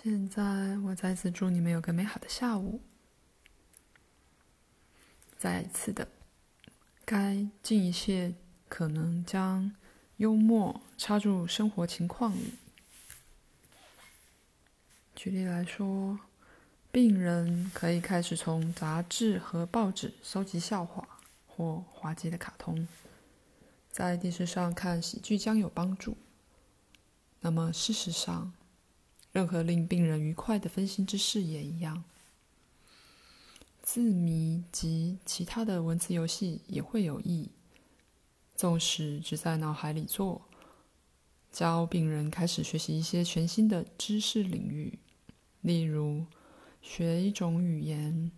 现在，我再次祝你们有个美好的下午。再一次的，该尽一切可能将幽默插入生活情况里。举例来说，病人可以开始从杂志和报纸搜集笑话或滑稽的卡通，在电视上看喜剧将有帮助。那么，事实上，任何令病人愉快的分心之事也一样。字谜及其他的文字游戏也会有益，纵使只在脑海里做，教病人开始学习一些全新的知识领域，例如学一种语言，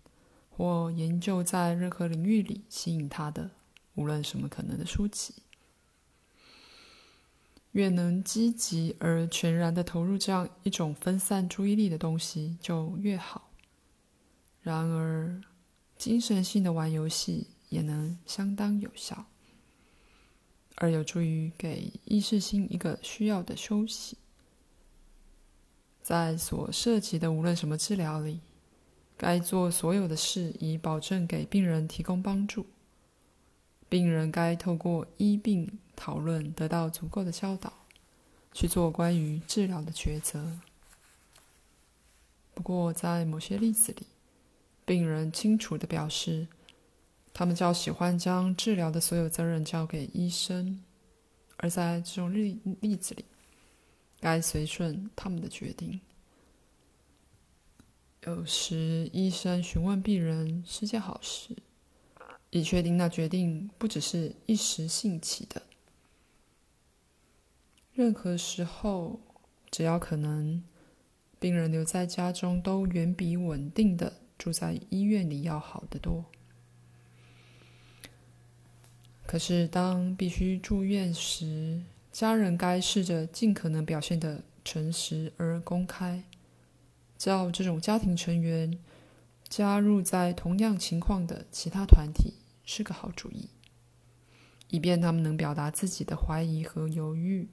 或研究在任何领域里吸引他的无论什么可能的书籍。越能积极而全然的投入这样一种分散注意力的东西，就越好。然而，精神性的玩游戏也能相当有效，而有助于给意识心一个需要的休息。在所涉及的无论什么治疗里，该做所有的事以保证给病人提供帮助。病人该透过医病讨论得到足够的教导，去做关于治疗的抉择。不过，在某些例子里，病人清楚地表示，他们较喜欢将治疗的所有责任交给医生，而在这种例例子里，该随顺他们的决定。有时，医生询问病人是件好事。以确定那决定不只是一时兴起的。任何时候，只要可能，病人留在家中都远比稳定的住在医院里要好得多。可是，当必须住院时，家人该试着尽可能表现的诚实而公开，叫这种家庭成员加入在同样情况的其他团体。是个好主意，以便他们能表达自己的怀疑和犹豫。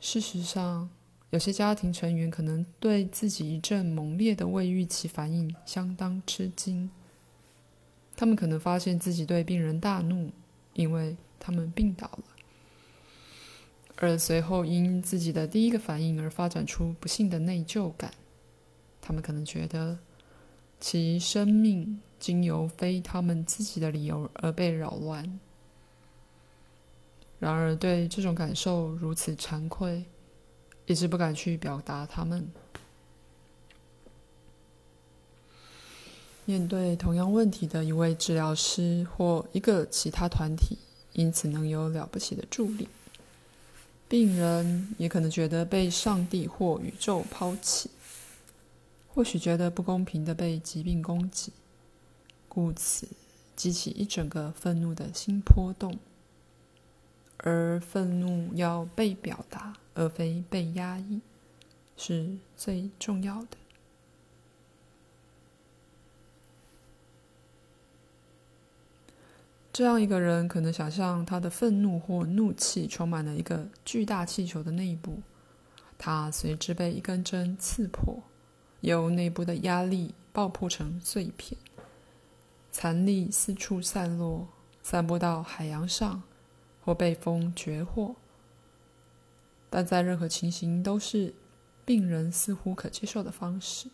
事实上，有些家庭成员可能对自己一阵猛烈的未预期反应相当吃惊。他们可能发现自己对病人大怒，因为他们病倒了，而随后因自己的第一个反应而发展出不幸的内疚感。他们可能觉得其生命。经由非他们自己的理由而被扰乱。然而，对这种感受如此惭愧，一直不敢去表达他们。面对同样问题的一位治疗师或一个其他团体，因此能有了不起的助力。病人也可能觉得被上帝或宇宙抛弃，或许觉得不公平的被疾病攻击。故此，激起一整个愤怒的新波动，而愤怒要被表达，而非被压抑，是最重要的。这样一个人可能想象他的愤怒或怒气充满了一个巨大气球的内部，它随之被一根针刺破，由内部的压力爆破成碎片。残粒四处散落，散播到海洋上，或被风绝获。但在任何情形都是病人似乎可接受的方式。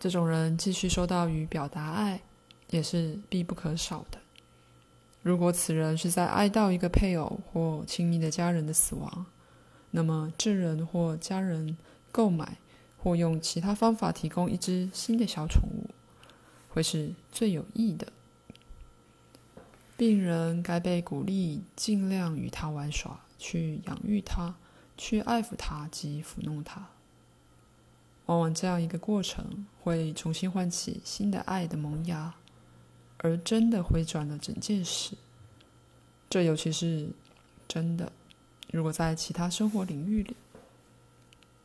这种人继续收到与表达爱，也是必不可少的。如果此人是在哀悼一个配偶或亲密的家人的死亡，那么这人或家人购买。或用其他方法提供一只新的小宠物，会是最有益的。病人该被鼓励尽量与他玩耍，去养育他，去爱抚他及抚弄他。往往这样一个过程会重新唤起新的爱的萌芽，而真的回转了整件事。这尤其是真的，如果在其他生活领域里。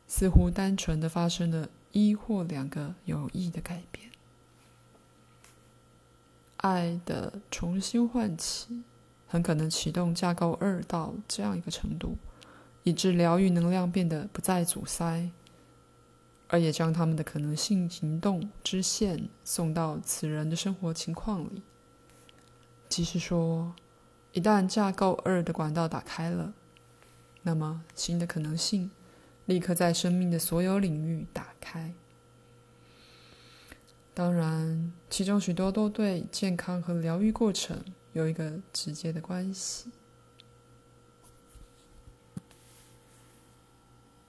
似乎单纯的发生了一或两个有益的改变，爱的重新唤起，很可能启动架构二到这样一个程度，以致疗愈能量变得不再阻塞，而也将他们的可能性行动支线送到此人的生活情况里。即是说，一旦架构二的管道打开了，那么新的可能性立刻在生命的所有领域打开。当然，其中许多都对健康和疗愈过程有一个直接的关系。